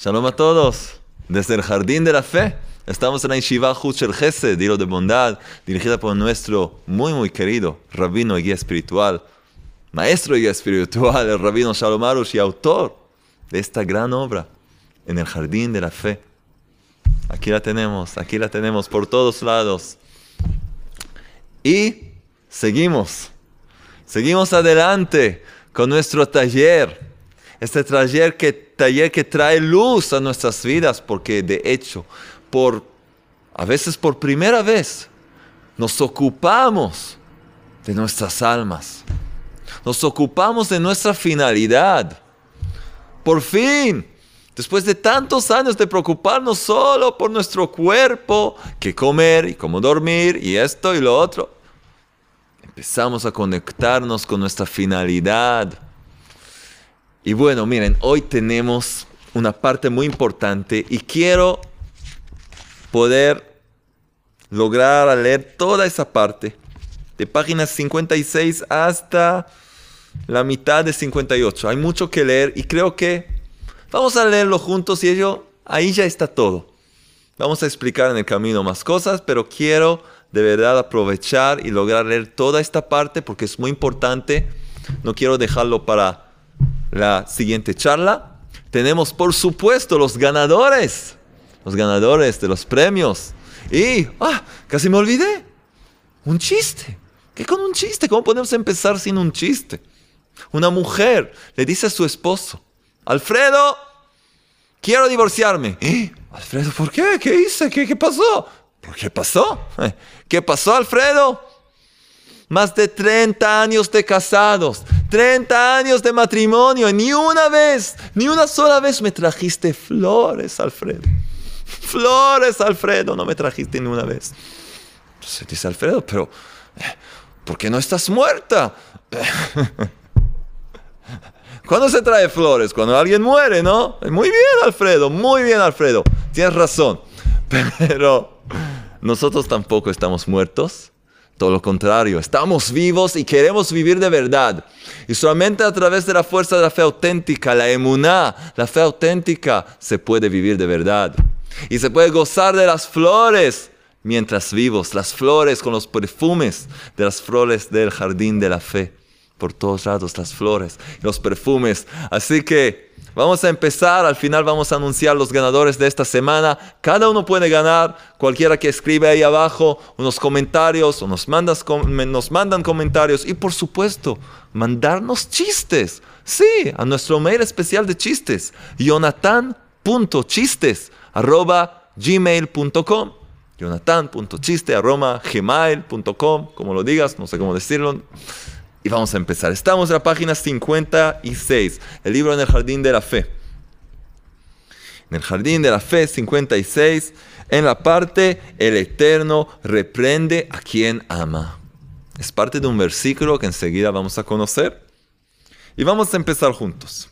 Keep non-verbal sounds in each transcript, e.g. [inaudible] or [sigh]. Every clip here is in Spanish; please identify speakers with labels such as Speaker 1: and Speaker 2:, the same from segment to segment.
Speaker 1: Shalom a todos. Desde el Jardín de la Fe. Estamos en la Yeshiva Huchel Gesed, Dilo de Bondad, dirigida por nuestro muy, muy querido rabino y guía espiritual, maestro y guía espiritual, el rabino Shalom Arush y autor de esta gran obra en el Jardín de la Fe. Aquí la tenemos, aquí la tenemos por todos lados. Y seguimos, seguimos adelante con nuestro taller. Este taller que, taller que trae luz a nuestras vidas, porque de hecho, por, a veces por primera vez, nos ocupamos de nuestras almas. Nos ocupamos de nuestra finalidad. Por fin, después de tantos años de preocuparnos solo por nuestro cuerpo, qué comer y cómo dormir y esto y lo otro, empezamos a conectarnos con nuestra finalidad. Y bueno, miren, hoy tenemos una parte muy importante y quiero poder lograr leer toda esa parte, de páginas 56 hasta la mitad de 58. Hay mucho que leer y creo que vamos a leerlo juntos y ello, ahí ya está todo. Vamos a explicar en el camino más cosas, pero quiero de verdad aprovechar y lograr leer toda esta parte porque es muy importante. No quiero dejarlo para la siguiente charla. Tenemos por supuesto los ganadores, los ganadores de los premios. Y, ah, casi me olvidé. Un chiste. ¿Qué con un chiste? ¿Cómo podemos empezar sin un chiste? Una mujer le dice a su esposo, Alfredo, quiero divorciarme. ¿Eh? Alfredo, ¿por qué? ¿Qué hice? ¿Qué, qué pasó? ¿Por qué pasó? ¿Qué pasó, Alfredo? Más de 30 años de casados, 30 años de matrimonio, ni una vez, ni una sola vez me trajiste flores, Alfredo. Flores, Alfredo, no me trajiste ni una vez. Entonces dice Alfredo, pero ¿por qué no estás muerta? ¿Cuándo se trae flores? Cuando alguien muere, ¿no? Muy bien, Alfredo, muy bien, Alfredo. Tienes razón. Pero nosotros tampoco estamos muertos. Todo lo contrario, estamos vivos y queremos vivir de verdad. Y solamente a través de la fuerza de la fe auténtica, la emuná, la fe auténtica, se puede vivir de verdad. Y se puede gozar de las flores mientras vivos, las flores con los perfumes de las flores del jardín de la fe. Por todos lados las flores, los perfumes. Así que Vamos a empezar, al final vamos a anunciar los ganadores de esta semana. Cada uno puede ganar, cualquiera que escribe ahí abajo unos comentarios o nos, mandas, nos mandan comentarios y por supuesto, mandarnos chistes. Sí, a nuestro mail especial de chistes, jonathan.chistes arroba como lo digas, no sé cómo decirlo. Y vamos a empezar. Estamos en la página 56, el libro en el jardín de la fe. En el jardín de la fe 56, en la parte, el Eterno reprende a quien ama. Es parte de un versículo que enseguida vamos a conocer. Y vamos a empezar juntos.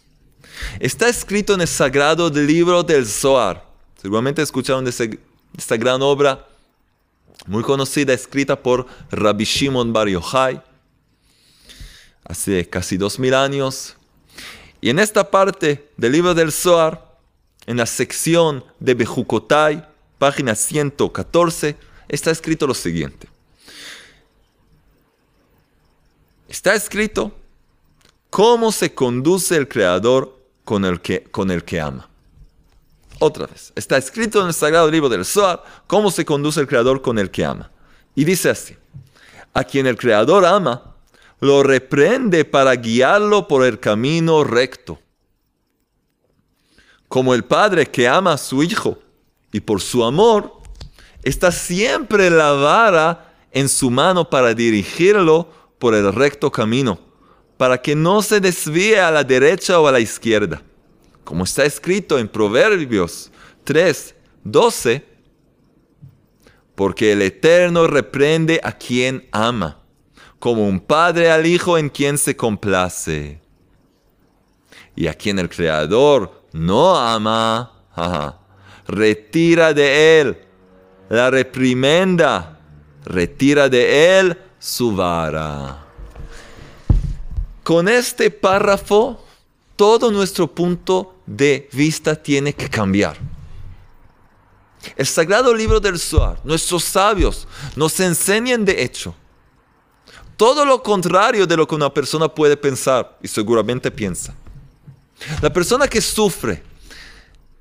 Speaker 1: Está escrito en el sagrado libro del Zohar. Seguramente escucharon de, esta gran obra muy conocida, escrita por Rabbi Shimon Bar Yochai hace casi dos mil años. Y en esta parte del libro del Zohar, en la sección de Bejukotai, página 114, está escrito lo siguiente. Está escrito cómo se conduce el Creador con el que, con el que ama. Otra vez, está escrito en el sagrado libro del Zohar cómo se conduce el Creador con el que ama. Y dice así, a quien el Creador ama, lo reprende para guiarlo por el camino recto. Como el padre que ama a su hijo y por su amor está siempre la vara en su mano para dirigirlo por el recto camino, para que no se desvíe a la derecha o a la izquierda. Como está escrito en Proverbios 3, 12, porque el Eterno reprende a quien ama como un padre al hijo en quien se complace. Y a quien el Creador no ama, retira de él la reprimenda, retira de él su vara. Con este párrafo, todo nuestro punto de vista tiene que cambiar. El sagrado libro del Zohar, nuestros sabios nos enseñan de hecho todo lo contrario de lo que una persona puede pensar y seguramente piensa. La persona que sufre,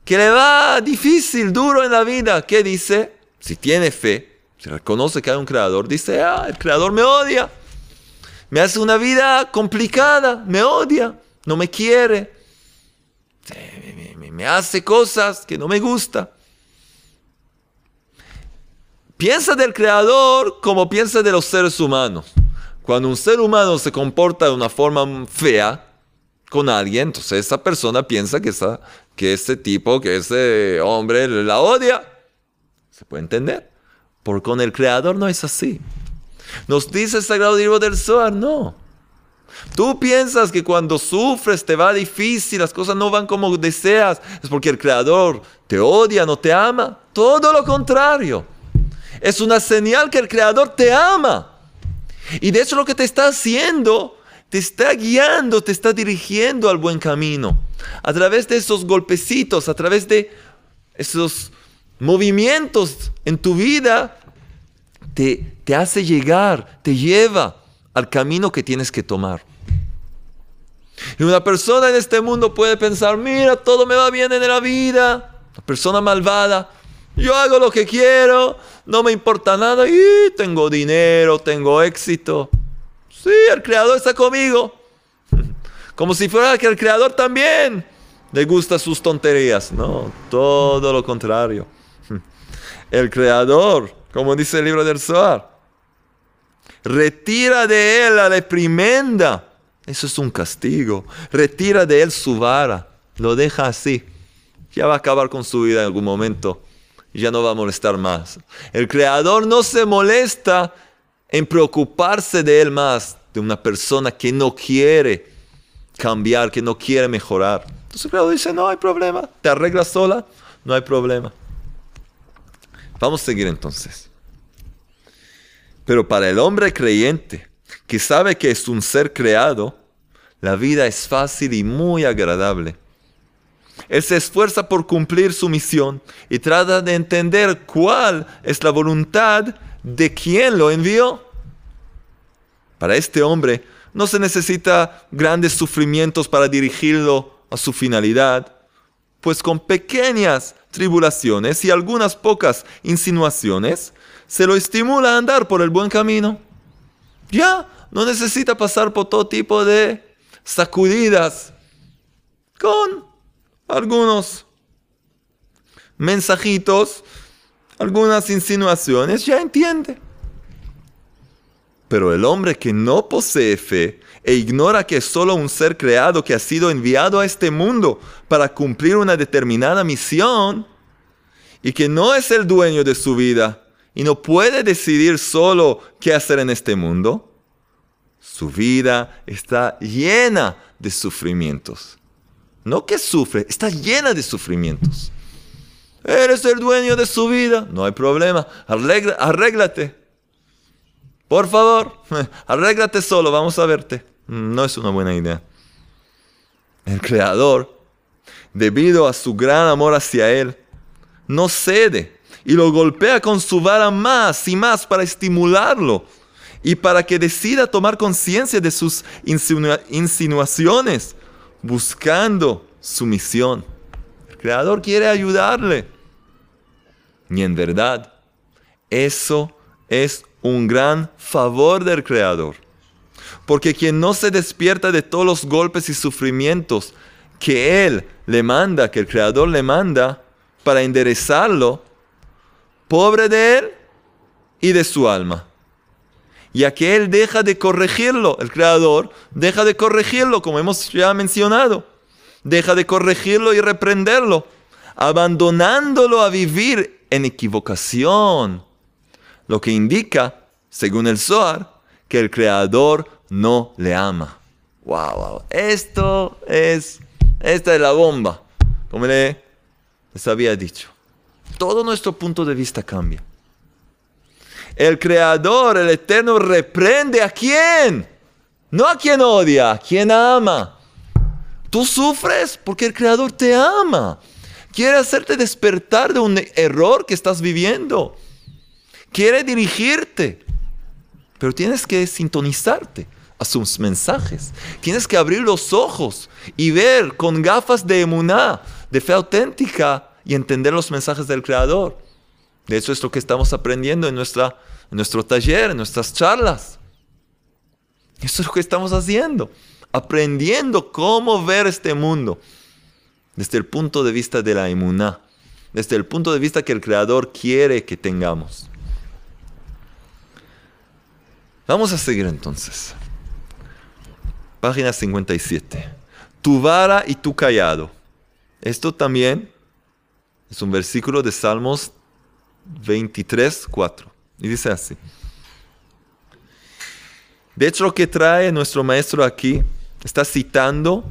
Speaker 1: que le va difícil, duro en la vida, ¿qué dice? Si tiene fe, si reconoce que hay un creador, dice, ah, el creador me odia, me hace una vida complicada, me odia, no me quiere, me, hace cosas que no me gustan. Piensa del creador como piensa de los seres humanos. Cuando un ser humano se comporta de una forma fea con alguien, entonces esa persona piensa que, esa, que ese tipo, que ese hombre la odia. ¿Se puede entender? Porque con el Creador no es así. Nos dice el Sagrado Libro del Zohar, no. Tú piensas que cuando sufres te va difícil, las cosas no van como deseas, es porque el Creador te odia, no te ama. Todo lo contrario. Es una señal que el Creador te ama. Y de eso lo que te está haciendo, te está guiando, te está dirigiendo al buen camino. A través de esos golpecitos, a través de esos movimientos en tu vida, te, te hace llegar, te lleva al camino que tienes que tomar. Y una persona en este mundo puede pensar, mira, todo me va bien en la vida. La persona malvada, yo hago lo que quiero, no me importa nada y tengo dinero, tengo éxito. Sí, el creador está conmigo. [laughs] Como si fuera que el creador también le gusta sus tonterías. No, todo lo contrario. [laughs] El creador, como dice el libro del Zohar, retira de él la reprimenda. Eso es un castigo. Retira de él su vara. Lo deja así. Ya va a acabar con su vida en algún momento y ya no va a molestar más. El creador no se molesta en preocuparse de él más, de una persona que no quiere cambiar, que no quiere mejorar. Entonces el creador dice, no hay problema, te arreglas sola, no hay problema. Vamos a seguir entonces. Pero para el hombre creyente, que sabe que es un ser creado, la vida es fácil y muy agradable. Él se esfuerza por cumplir su misión y trata de entender cuál es la voluntad de quien lo envió. Para este hombre no se necesita grandes sufrimientos para dirigirlo a su finalidad, pues con pequeñas tribulaciones y algunas pocas insinuaciones se lo estimula a andar por el buen camino. Ya no necesita pasar por todo tipo de sacudidas con algunos mensajitos, algunas insinuaciones, ya entiende. Pero el hombre que no posee fe e ignora que es solo un ser creado que ha sido enviado a este mundo para cumplir una determinada misión y que no es el dueño de su vida y no puede decidir solo qué hacer en este mundo, su vida está llena de sufrimientos. No que sufre, está llena de sufrimientos. Eres el dueño de su vida, no hay problema, arréglate. Por favor, [laughs] arréglate solo, vamos a verte. No es una buena idea. El Creador, debido a su gran amor hacia Él, no cede y lo golpea con su vara más y más para estimularlo y para que decida tomar conciencia de sus insinuaciones buscando su misión. El Creador quiere ayudarle. Y en verdad, eso es un gran favor del Creador. Porque quien no se despierta de todos los golpes y sufrimientos que Él le manda, que el Creador le manda, para enderezarlo, pobre de Él y de su alma ya que Él deja de corregirlo, el Creador deja de corregirlo, como hemos ya mencionado, deja de corregirlo y reprenderlo, abandonándolo a vivir en equivocación, lo que indica, según el Zohar, que el Creador no le ama. Wow, wow. Esto es, esta es la bomba, como les había dicho. Todo nuestro punto de vista cambia. El creador, el eterno, reprende a quién. No a quien odia, a quien ama. Tú sufres porque el Creador te ama. Quiere hacerte despertar de un error que estás viviendo. Quiere dirigirte. Pero tienes que sintonizarte a sus mensajes. Tienes que abrir los ojos y ver con gafas de emuná, de fe auténtica y entender los mensajes del Creador. De hecho, es lo que estamos aprendiendo en, nuestra, en nuestro taller, en nuestras charlas. Eso es lo que estamos haciendo. Aprendiendo cómo ver este mundo desde el punto de vista de la emuná, desde el punto de vista que el Creador quiere que tengamos. Vamos a seguir entonces. Página 57. Tu vara y tu callado. Esto también es un versículo de Salmos 23, 4. Y dice así. De hecho, lo que trae nuestro maestro aquí está citando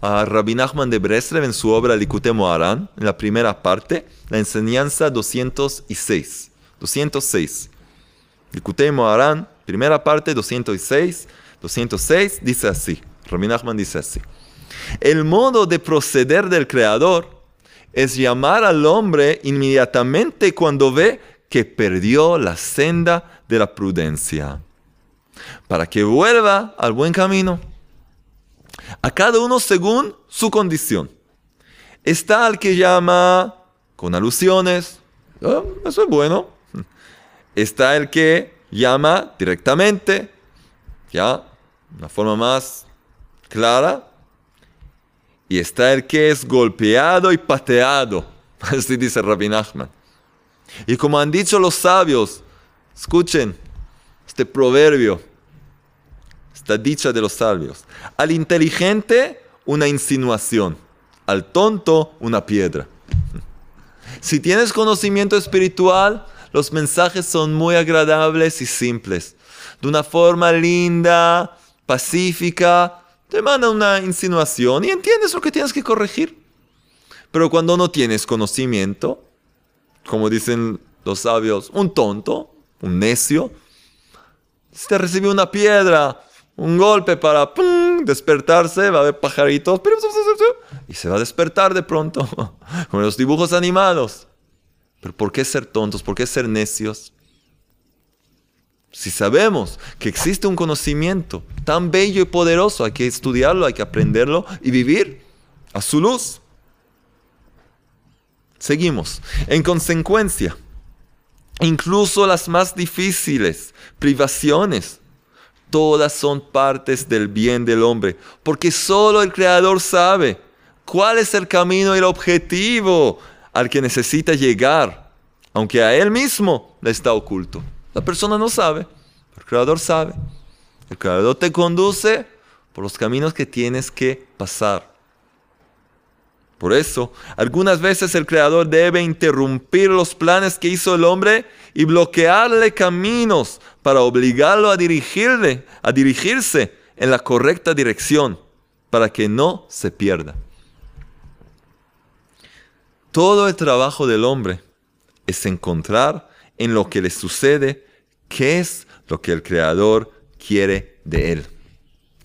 Speaker 1: a Rabbi Nachman de Breslev en su obra Likute Moharan, en la primera parte, la enseñanza 206. 206. Likute Moharan, primera parte, 206. 206 dice así. Rabbi Nachman dice así. El modo de proceder del Creador es llamar al hombre inmediatamente cuando ve que perdió la senda de la prudencia, para que vuelva al buen camino. A cada uno según su condición. Está el que llama con alusiones, ah, eso es bueno. [laughs] Está el que llama directamente, ya, una forma más clara, y está el que es golpeado y pateado. [laughs] Así dice Rabbi Nachman. Y como han dicho los sabios, escuchen este proverbio, esta dicha de los sabios. Al inteligente una insinuación, al tonto una piedra. [laughs] Si tienes conocimiento espiritual, los mensajes son muy agradables y simples. De una forma linda, pacífica, te manda una insinuación y entiendes lo que tienes que corregir. Pero cuando no tienes conocimiento, como dicen los sabios, un tonto, un necio, si te recibe una piedra, un golpe para despertarse, va a haber pajaritos y se va a despertar de pronto, [laughs] con los dibujos animados. Pero ¿por qué ser tontos? ¿Por qué ser necios? Si sabemos que existe un conocimiento tan bello y poderoso, hay que estudiarlo, hay que aprenderlo y vivir a su luz. Seguimos. En consecuencia, incluso las más difíciles privaciones, todas son partes del bien del hombre, porque solo el Creador sabe cuál es el camino y el objetivo al que necesita llegar, aunque a él mismo le está oculto. La persona no sabe, el Creador sabe. El Creador te conduce por los caminos que tienes que pasar. Por eso, algunas veces el Creador debe interrumpir los planes que hizo el hombre y bloquearle caminos para obligarlo a dirigirle, a dirigirse en la correcta dirección, para que no se pierda. Todo el trabajo del hombre es encontrar en lo que le sucede qué es lo que el Creador quiere de él.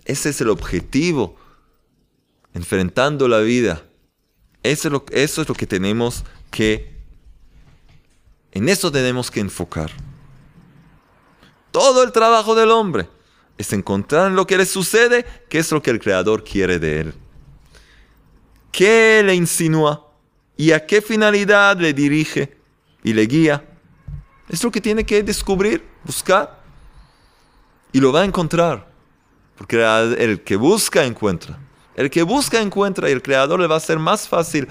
Speaker 1: Ese es el objetivo, enfrentando la vida. Eso es lo, que tenemos que, en eso tenemos que enfocar. Todo el trabajo del hombre es encontrar en lo que le sucede qué es lo que el Creador quiere de él. ¿Qué le insinúa? ¿Y a qué finalidad le dirige y le guía? Es lo que tiene que descubrir, buscar. Y lo va a encontrar. Porque el que busca, encuentra. El que busca, encuentra. Y el creador le va a ser más fácil.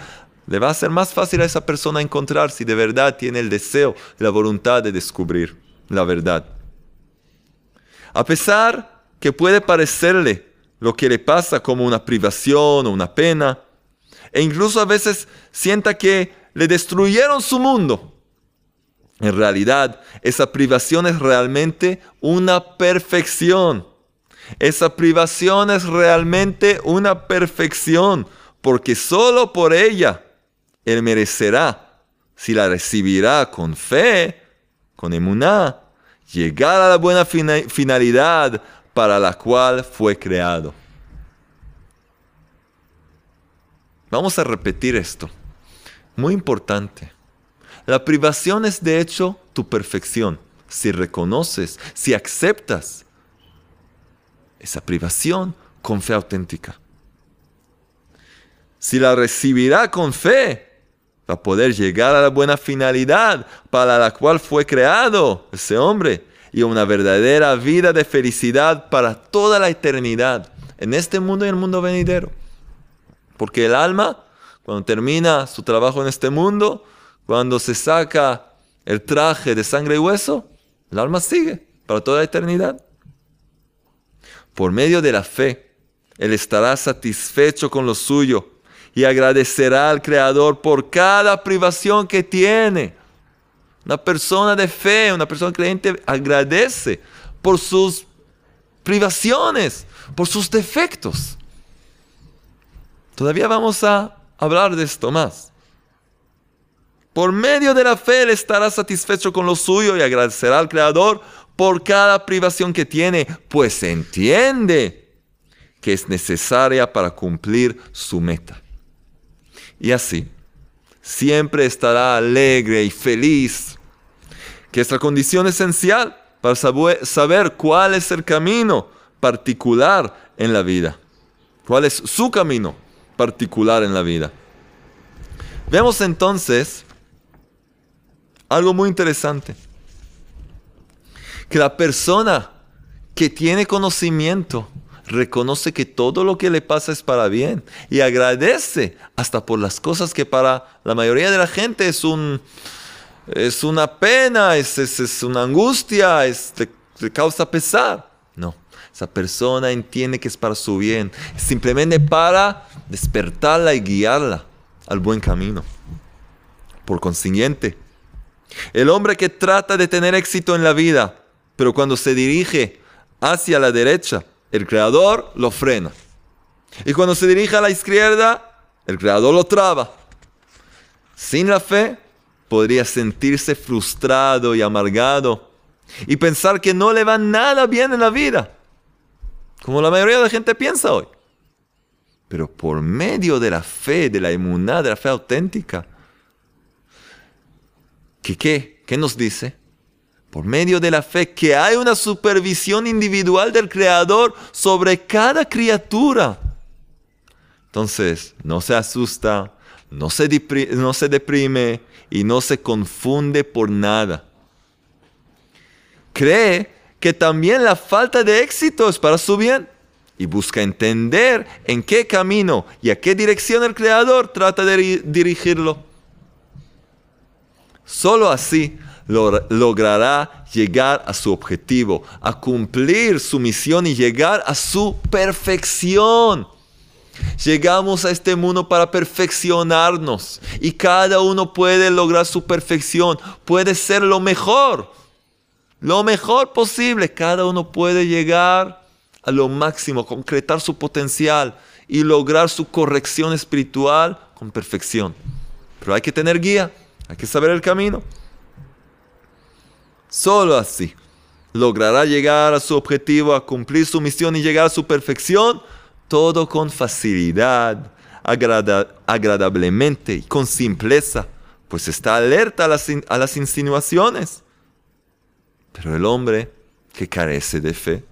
Speaker 1: Le va a ser más fácil a esa persona encontrar si de verdad tiene el deseo y la voluntad de descubrir la verdad. A pesar que puede parecerle lo que le pasa como una privación o una pena, e incluso a veces sienta que le destruyeron su mundo, en realidad, esa privación es realmente una perfección. Esa privación es realmente una perfección, porque solo por ella Él merecerá, si la recibirá con fe, con emuná, llegar a la buena finalidad para la cual fue creado. Vamos a repetir esto. Muy importante. La privación es de hecho tu perfección. Si reconoces, si aceptas esa privación con fe auténtica. Si la recibirá con fe, va a poder llegar a la buena finalidad para la cual fue creado ese hombre y una verdadera vida de felicidad para toda la eternidad, en este mundo y en el mundo venidero. Porque el alma, cuando termina su trabajo en este mundo, cuando se saca el traje de sangre y hueso, el alma sigue para toda la eternidad. Por medio de la fe, él estará satisfecho con lo suyo y agradecerá al Creador por cada privación que tiene. Una persona de fe, una persona creyente agradece por sus privaciones, por sus defectos. Todavía vamos a hablar de esto más. Por medio de la fe él estará satisfecho con lo suyo y agradecerá al Creador por cada privación que tiene, pues entiende que es necesaria para cumplir su meta. Y así, siempre estará alegre y feliz, que es la condición esencial para saber cuál es el camino particular en la vida, cuál es su camino particular en la vida. Vemos entonces algo muy interesante, que la persona que tiene conocimiento, reconoce que todo lo que le pasa es para bien y agradece hasta por las cosas que para la mayoría de la gente es, un, es una pena, es, es, una angustia, es, le, causa pesar. No, esa persona entiende que es para su bien, simplemente para despertarla y guiarla al buen camino. Por consiguiente, el hombre que trata de tener éxito en la vida, pero cuando se dirige hacia la derecha, el creador lo frena. Y cuando se dirige a la izquierda, el creador lo traba. Sin la fe, podría sentirse frustrado y amargado y pensar que no le va nada bien en la vida, como la mayoría de la gente piensa hoy. Pero por medio de la fe, de la inmunidad, de la fe auténtica, ¿qué qué? ¿Qué nos dice? por medio de la fe, que hay una supervisión individual del Creador sobre cada criatura. Entonces, no se asusta, no se, no se deprime y no se confunde por nada. Cree que también la falta de éxito es para su bien y busca entender en qué camino y a qué dirección el Creador trata de dirigirlo. Solo así logrará llegar a su objetivo, a cumplir su misión y llegar a su perfección. Llegamos a este mundo para perfeccionarnos y cada uno puede lograr su perfección, puede ser lo mejor, lo mejor posible. Cada uno puede llegar a lo máximo, concretar su potencial y lograr su corrección espiritual con perfección. Pero hay que tener guía, hay que saber el camino. Solo así logrará llegar a su objetivo, a cumplir su misión y llegar a su perfección, todo con facilidad, agradablemente y con simpleza, pues está alerta a las, a las insinuaciones. Pero el hombre que carece de fe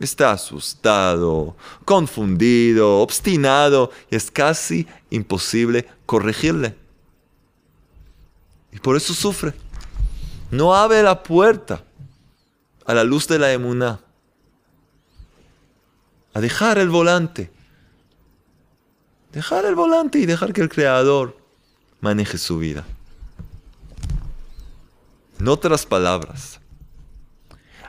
Speaker 1: está asustado, confundido, obstinado y es casi imposible corregirle. Y por eso sufre. No abre la puerta a la luz de la emuná, a dejar el volante, dejar el volante y dejar que el Creador maneje su vida. En otras palabras,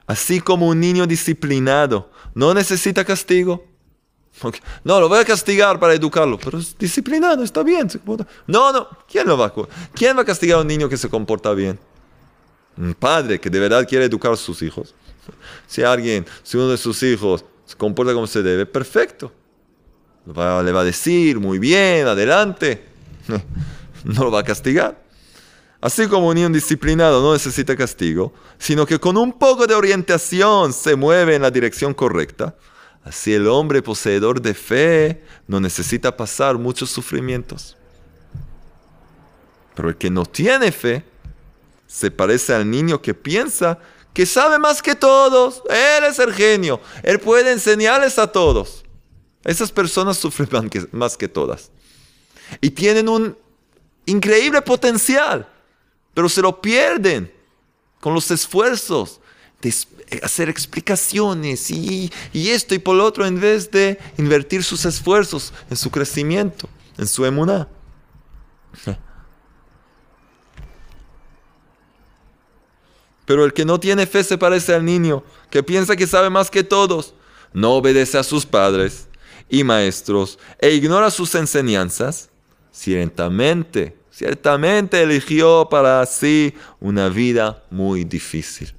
Speaker 1: así como un niño disciplinado no necesita castigo, no, lo voy a castigar para educarlo, pero es disciplinado, está bien. No, no, ¿quién lo va a, ¿quién va a castigar a un niño que se comporta bien? un padre que de verdad quiere educar a sus hijos, si alguien, si uno de sus hijos se comporta como se debe, perfecto. le va a decir, muy bien, adelante. [laughs] No lo va a castigar. Así como un niño disciplinado no necesita castigo, sino que con un poco de orientación se mueve en la dirección correcta, Así el hombre poseedor de fe no necesita pasar muchos sufrimientos. Pero el que no tiene fe se parece al niño que piensa que sabe más que todos. Él es el genio. Él puede enseñarles a todos. Esas personas sufren más que todas. Y tienen un increíble potencial, pero se lo pierden con los esfuerzos de hacer explicaciones y, esto y por lo otro en vez de invertir sus esfuerzos en su crecimiento, en su emuná. Pero el que no tiene fe se parece al niño, que piensa que sabe más que todos, no obedece a sus padres y maestros e ignora sus enseñanzas. Ciertamente, ciertamente eligió para sí una vida muy difícil.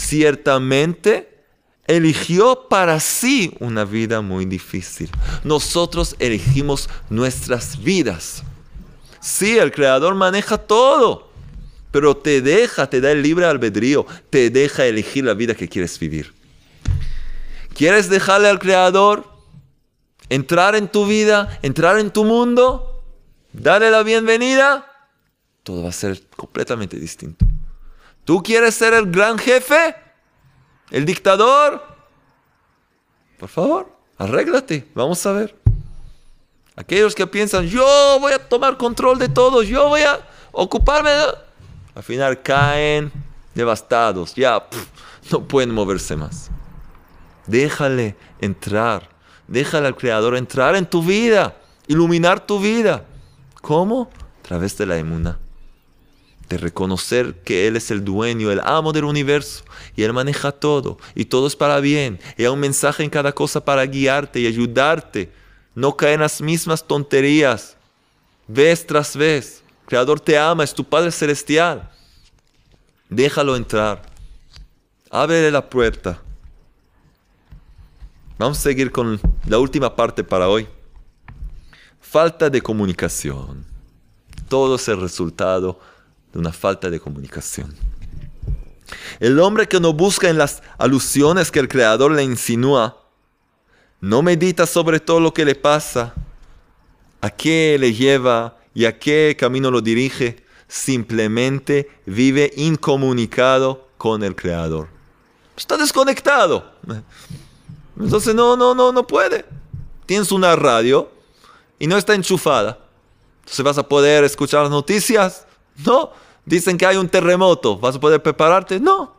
Speaker 1: Ciertamente eligió para sí una vida muy difícil. Nosotros elegimos nuestras vidas. Sí, el Creador maneja todo pero te deja, te da el libre albedrío, te deja elegir la vida que quieres vivir. ¿Quieres dejarle al Creador entrar en tu vida, entrar en tu mundo, darle la bienvenida? Todo va a ser completamente distinto. ¿Tú quieres ser el gran jefe? ¿El dictador? Por favor, arréglate, vamos a ver. Aquellos que piensan, yo voy a tomar control de todo, yo voy a ocuparme de al final caen devastados, ya no pueden moverse más. Déjale entrar, déjale al Creador entrar en tu vida, iluminar tu vida. ¿Cómo? A través de la emuna. De reconocer que Él es el dueño, el amo del universo y Él maneja todo y todo es para bien. Y hay un mensaje en cada cosa para guiarte y ayudarte. No caer en las mismas tonterías, vez tras vez. Creador te ama, es tu Padre Celestial. Déjalo entrar. Ábrele la puerta. Vamos a seguir con la última parte para hoy. Falta de comunicación. Todo es el resultado de una falta de comunicación. El hombre que no busca en las alusiones que el Creador le insinúa, no medita sobre todo lo que le pasa, a qué le lleva ¿Y a qué camino lo dirige? Simplemente vive incomunicado con el Creador. Está desconectado. Entonces no, no, no, no puede. Tienes una radio y no está enchufada. Entonces vas a poder escuchar las noticias. No. Dicen que hay un terremoto. ¿Vas a poder prepararte? No.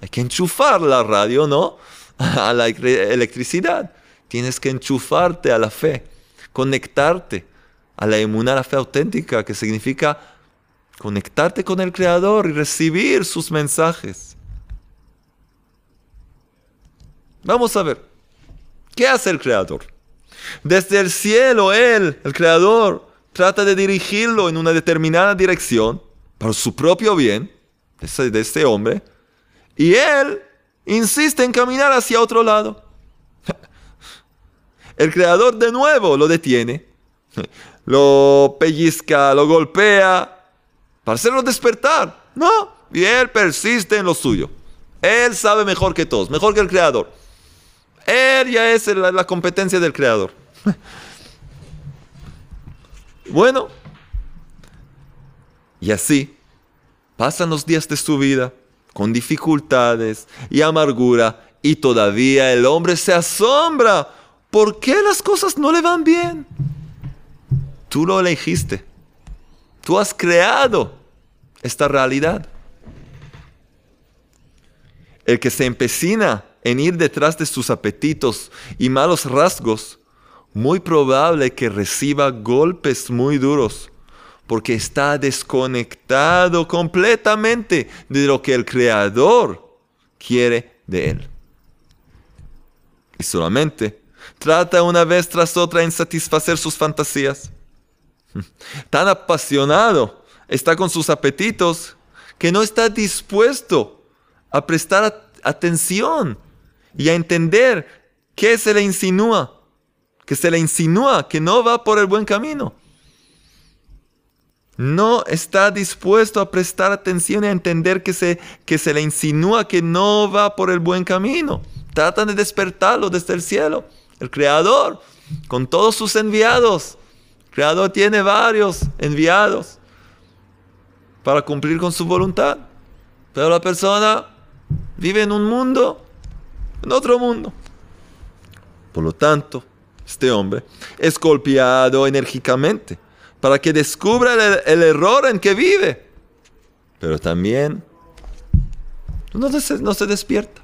Speaker 1: Hay que enchufar la radio, ¿no? [laughs] A la electricidad. Tienes que enchufarte a la fe. Conectarte a la emuná, la fe auténtica, que significa conectarte con el Creador y recibir sus mensajes. Vamos a ver, ¿qué hace el Creador? Desde el cielo, Él, el Creador, trata de dirigirlo en una determinada dirección para su propio bien, de este hombre, y Él insiste en caminar hacia otro lado. [laughs] El Creador de nuevo lo detiene [laughs] lo pellizca, lo golpea, para hacerlo despertar. No, y él persiste en lo suyo. Él sabe mejor que todos, mejor que el creador. Él ya es la competencia del creador. [laughs] bueno, y así pasan los días de su vida con dificultades y amargura y todavía el hombre se asombra. ¿Por qué las cosas no le van bien? Tú lo elegiste. Tú has creado esta realidad. El que se empecina en ir detrás de sus apetitos y malos rasgos, muy probable que reciba golpes muy duros, porque está desconectado completamente de lo que el Creador quiere de él. Y solamente trata una vez tras otra en satisfacer sus fantasías [laughs] tan apasionado está con sus apetitos que no está dispuesto a prestar atención y a entender qué se le insinúa, que se le insinúa que no va por el buen camino. No está dispuesto a prestar atención y a entender que se, que se le insinúa que no va por el buen camino, Tratan de despertarlo desde el cielo. El Creador, con todos sus enviados. El Creador tiene varios enviados para cumplir con su voluntad. Pero la persona vive en un mundo, en otro mundo. Por lo tanto, este hombre es golpeado enérgicamente para que descubra el, error en que vive. Pero también no se, despierta.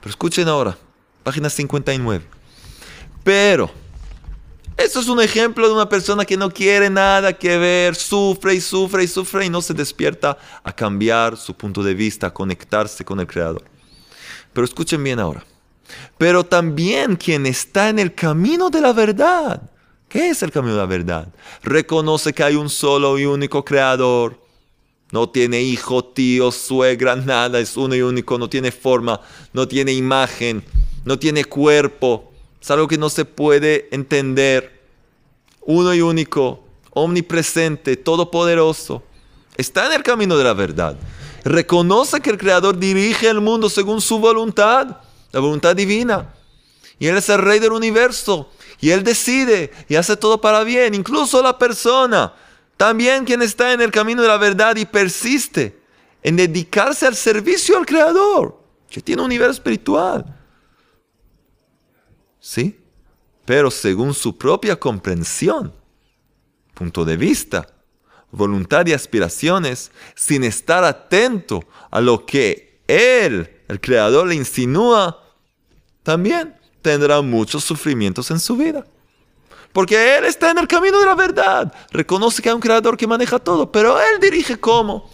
Speaker 1: Pero escuchen ahora, página 59. Pero, eso es un ejemplo de una persona que no quiere nada que ver, sufre y sufre y sufre y no se despierta a cambiar su punto de vista, a conectarse con el Creador. Pero escuchen bien ahora. Pero también quien está en el camino de la verdad. ¿Qué es el camino de la verdad? Reconoce que hay un solo y único Creador. No tiene hijo, tío, suegra, nada. Es uno y único. No tiene forma, no tiene imagen, no tiene cuerpo es algo que no se puede entender. Uno y único, omnipresente, todopoderoso. Está en el camino de la verdad. Reconoce que el Creador dirige el mundo según su voluntad, la voluntad divina. Y Él es el Rey del universo. Y Él decide y hace todo para bien, incluso la persona. También quien está en el camino de la verdad y persiste en dedicarse al servicio al Creador, que tiene un nivel espiritual. ¿sí? Pero según su propia comprensión, punto de vista, voluntad y aspiraciones, sin estar atento a lo que Él, el Creador, le insinúa, también tendrá muchos sufrimientos en su vida. Porque Él está en el camino de la verdad. Reconoce que hay un Creador que maneja todo, pero Él dirige cómo.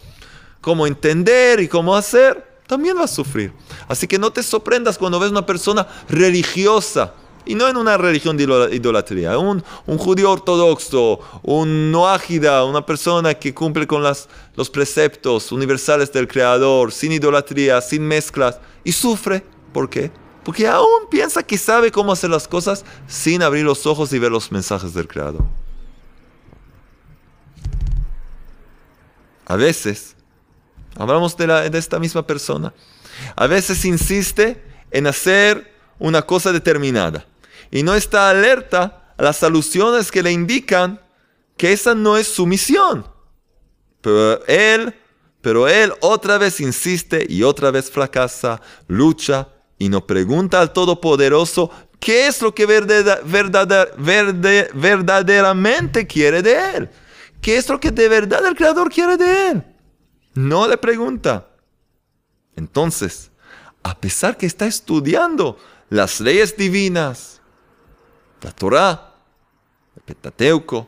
Speaker 1: Cómo entender y cómo hacer. También va a sufrir. Así que no te sorprendas cuando ves una persona religiosa y no en una religión de idolatría. Un, judío ortodoxo, un noágida, una persona que cumple con los preceptos universales del Creador, sin idolatría, sin mezclas, y sufre. ¿Por qué? Porque aún piensa que sabe cómo hacer las cosas sin abrir los ojos y ver los mensajes del Creador. A veces, hablamos de, de esta misma persona, a veces insiste en hacer una cosa determinada y no está alerta a las alusiones que le indican que esa no es su misión. Pero él, pero él otra vez insiste y otra vez fracasa, lucha y no pregunta al Todopoderoso qué es lo que verdaderamente quiere de él. ¿Qué es lo que de verdad el Creador quiere de él? No le pregunta. Entonces, a pesar que está estudiando las leyes divinas, la Torah, el Pentateuco,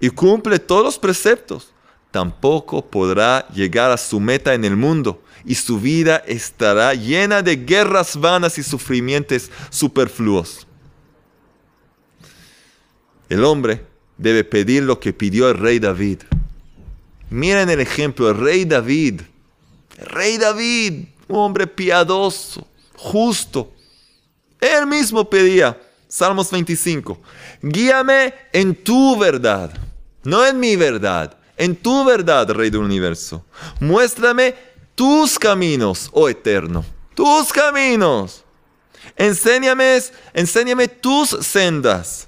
Speaker 1: y cumple todos los preceptos, tampoco podrá llegar a su meta en el mundo y su vida estará llena de guerras vanas y sufrimientos superfluos. El hombre debe pedir lo que pidió el rey David. Miren el ejemplo, el rey David, el rey David, un hombre piadoso, justo. Él mismo pedía, Salmos 25. Guíame en tu verdad, no en mi verdad, en tu verdad, Rey del universo. Muéstrame tus caminos, oh eterno, tus caminos. Enséñame, tus sendas.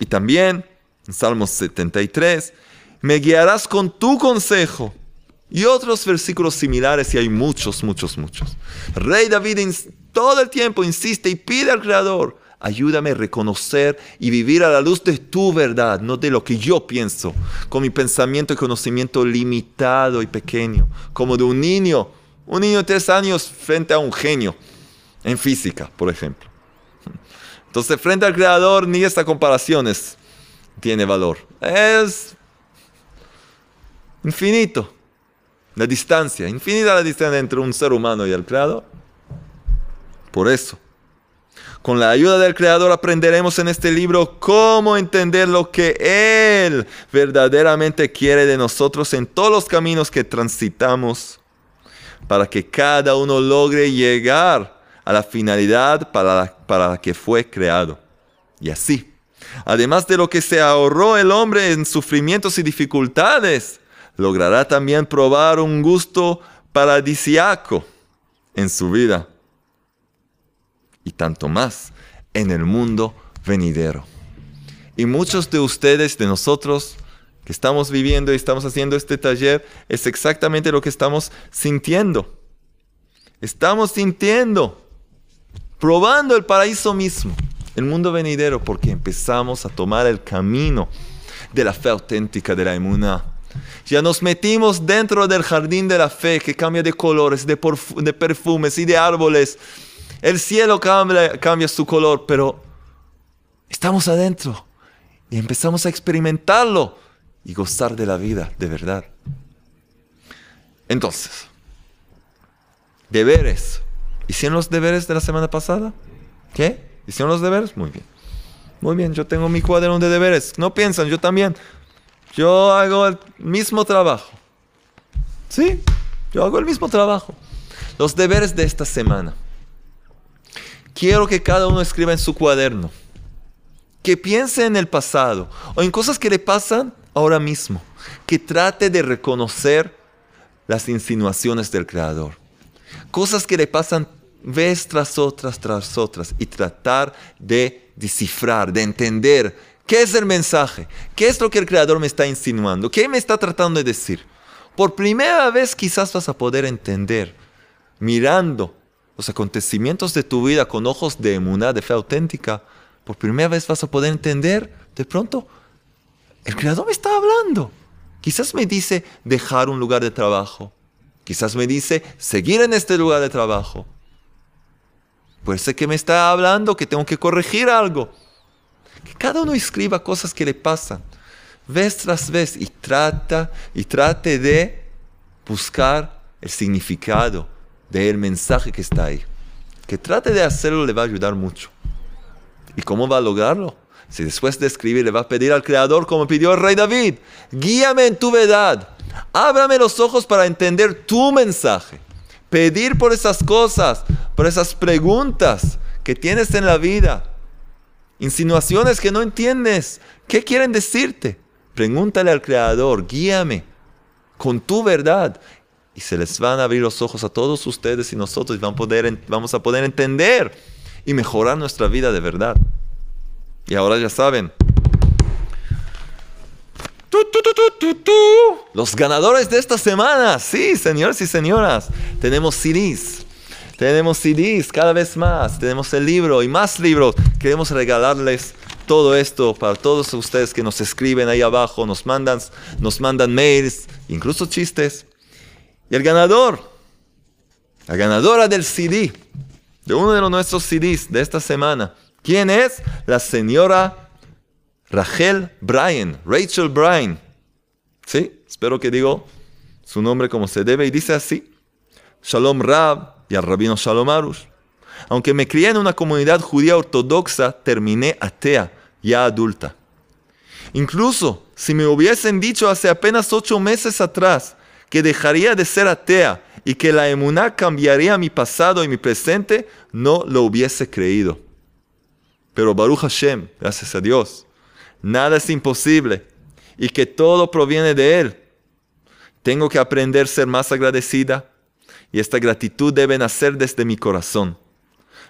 Speaker 1: Y también, en Salmos 73, me guiarás con tu consejo. Y otros versículos similares, y hay muchos, muchos, muchos. Rey David todo el tiempo insiste y pide al Creador Ayúdame a reconocer y vivir a la luz de tu verdad, no de lo que yo pienso, con mi pensamiento y conocimiento limitado y pequeño, como de un niño, un niño de tres años frente a un genio en física, por ejemplo. Entonces, frente al Creador, ni esta comparación tiene valor. Es infinito la distancia, infinita la distancia entre un ser humano y el Creador. Por eso. Con la ayuda del Creador aprenderemos en este libro cómo entender lo que Él verdaderamente quiere de nosotros en todos los caminos que transitamos para que cada uno logre llegar a la finalidad para la, para la que fue creado. Y así, además de lo que se ahorró el hombre en sufrimientos y dificultades, logrará también probar un gusto paradisiaco en su vida y tanto más en el mundo venidero. Y muchos de ustedes, de nosotros, que estamos viviendo y estamos haciendo este taller, es exactamente lo que estamos sintiendo. Estamos sintiendo, probando el paraíso mismo, el mundo venidero, porque empezamos a tomar el camino de la fe auténtica de la emuná. Ya nos metimos dentro del jardín de la fe que cambia de colores, de, de perfumes y de árboles. El cielo cambia, cambia su color, pero estamos adentro y empezamos a experimentarlo y gozar de la vida de verdad. Entonces, deberes. ¿Hicieron los deberes de la semana pasada? ¿Qué? ¿Hicieron los deberes? Muy bien. Muy bien, yo tengo mi cuaderno de deberes. No piensan, yo también. Yo hago el mismo trabajo. Sí, yo hago el mismo trabajo. Los deberes de esta semana. Quiero que cada uno escriba en su cuaderno. Que piense en el pasado o en cosas que le pasan ahora mismo. Que trate de reconocer las insinuaciones del Creador. Cosas que le pasan vez tras otras, tras otras. Y tratar de descifrar, de entender qué es el mensaje, qué es lo que el Creador me está insinuando, qué me está tratando de decir. Por primera vez quizás vas a poder entender, mirando los acontecimientos de tu vida con ojos de emuná, de fe auténtica, por primera vez vas a poder entender, de pronto, el Creador me está hablando. Quizás me dice dejar un lugar de trabajo. Quizás me dice seguir en este lugar de trabajo. Puede ser que me está hablando que tengo que corregir algo. Que cada uno escriba cosas que le pasan, vez tras vez, y trata y trate de buscar el significado del mensaje que está ahí. Que trate de hacerlo le va a ayudar mucho. ¿Y cómo va a lograrlo? Si después de escribir le va a pedir al Creador, como pidió el rey David, guíame en tu verdad, ábrame los ojos para entender tu mensaje. Pedir por esas cosas, por esas preguntas que tienes en la vida, insinuaciones que no entiendes. ¿Qué quieren decirte? Pregúntale al Creador, guíame con tu verdad. Y se les van a abrir los ojos a todos ustedes y nosotros y van poder, vamos a poder entender y mejorar nuestra vida de verdad. Y ahora ya saben. Los ganadores de esta semana, sí, señores y señoras, tenemos CDs. Tenemos CDs cada vez más, tenemos el libro y más libros. Queremos regalarles todo esto para todos ustedes que nos escriben ahí abajo, nos mandan, nos mandan mails, incluso chistes. Y el ganador, la ganadora del CD, de uno de nuestros CDs de esta semana, ¿Quién es? La señora Rachel Bryan, Rachel Bryan. Sí, espero que digo su nombre como se debe y dice así. Shalom Rab y al rabino Shalom Arush. Aunque me crié en una comunidad judía ortodoxa, terminé atea, ya adulta. Incluso si me hubiesen dicho hace apenas ocho meses atrás que dejaría de ser atea y que la emuná cambiaría mi pasado y mi presente, no lo hubiese creído. Pero Baruch Hashem, gracias a Dios, nada es imposible y que todo proviene de Él. Tengo que aprender a ser más agradecida y esta gratitud debe nacer desde mi corazón.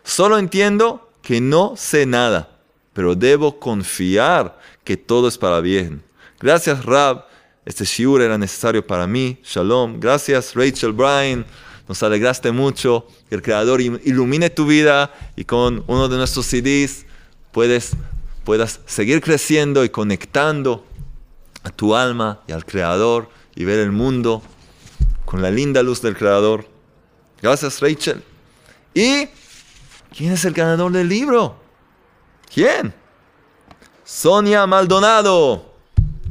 Speaker 1: Solo entiendo que no sé nada, pero debo confiar que todo es para bien. Gracias Rab, este shiur era necesario para mí. Shalom. Gracias Rachel Bryan. Nos alegraste mucho. Que el Creador ilumine tu vida y con uno de nuestros CDs puedes, puedas seguir creciendo y conectando a tu alma y al Creador y ver el mundo con la linda luz del Creador. Gracias, Rachel. ¿Y quién es el ganador del libro? ¿Quién? Sonia Maldonado.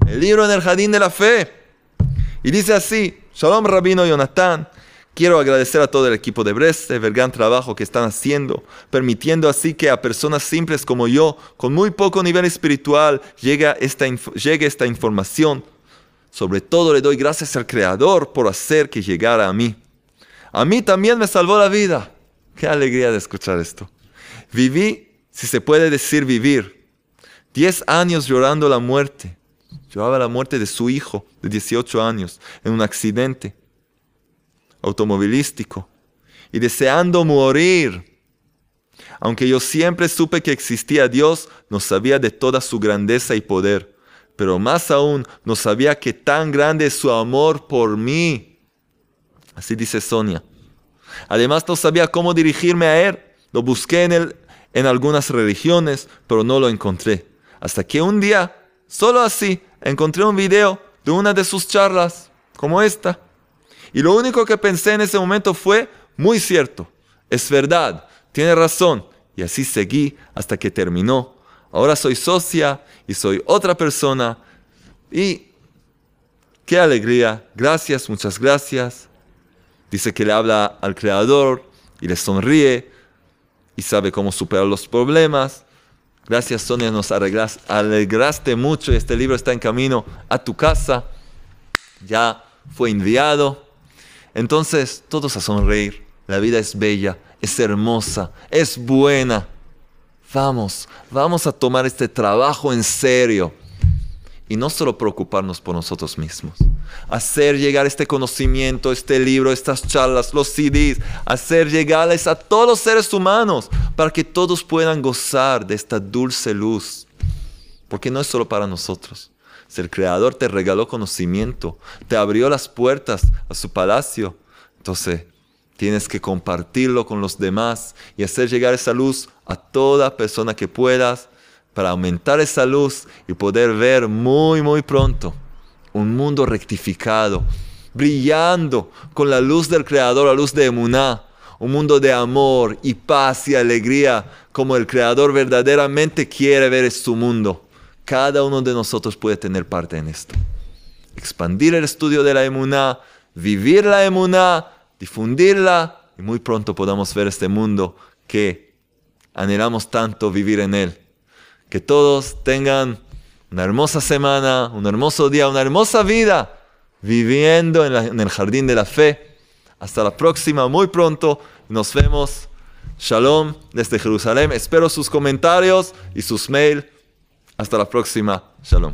Speaker 1: El libro en el jardín de la fe. Y dice así, Shalom Rabino Jonathan, Quiero agradecer a todo el equipo de Brest el gran trabajo que están haciendo, permitiendo así que a personas simples como yo, con muy poco nivel espiritual, llegue esta, llegue esta información. Sobre todo le doy gracias al Creador por hacer que llegara a mí. A mí también me salvó la vida. Qué alegría de escuchar esto. Viví, si se puede decir vivir, 10 años llorando la muerte. Lloraba la muerte de su hijo de 18 años en un accidente automovilístico y deseando morir. Aunque yo siempre supe que existía Dios, no sabía de toda su grandeza y poder. Pero más aún, no sabía que tan grande es su amor por mí. Así dice Sonia. Además, no sabía cómo dirigirme a Él. Lo busqué en, él, en algunas religiones, pero no lo encontré. Hasta que un día, solo así, encontré un video de una de sus charlas, como esta. Y lo único que pensé en ese momento fue, muy cierto, es verdad, tiene razón. Y así seguí hasta que terminó. Ahora soy socia y soy otra persona. Y qué alegría. Gracias, muchas gracias. Dice que le habla al Creador y le sonríe y sabe cómo superar los problemas. Gracias Sonia, nos alegraste mucho este libro está en camino a tu casa. Ya fue enviado. Entonces, todos a sonreír. La vida es bella, es hermosa, es buena. Vamos, vamos a tomar este trabajo en serio y no solo preocuparnos por nosotros mismos. Hacer llegar este conocimiento, este libro, estas charlas, los CDs, hacer llegarles a todos los seres humanos para que todos puedan gozar de esta dulce luz. Porque no es solo para nosotros. Si el Creador te regaló conocimiento, te abrió las puertas a su palacio, entonces tienes que compartirlo con los demás y hacer llegar esa luz a toda persona que puedas para aumentar esa luz y poder ver muy, muy pronto un mundo rectificado, brillando con la luz del Creador, la luz de Emuná, un mundo de amor y paz y alegría, como el Creador verdaderamente quiere ver su mundo. Cada uno de nosotros puede tener parte en esto. Expandir el estudio de la Emuná, vivir la Emuná, difundirla y muy pronto podamos ver este mundo que anhelamos tanto vivir en él. Que todos tengan una hermosa semana, un hermoso día, una hermosa vida viviendo en, el jardín de la fe. Hasta la próxima, muy pronto. Nos vemos. Shalom desde Jerusalén. Espero sus comentarios y sus mails. Hasta la próxima. Shalom.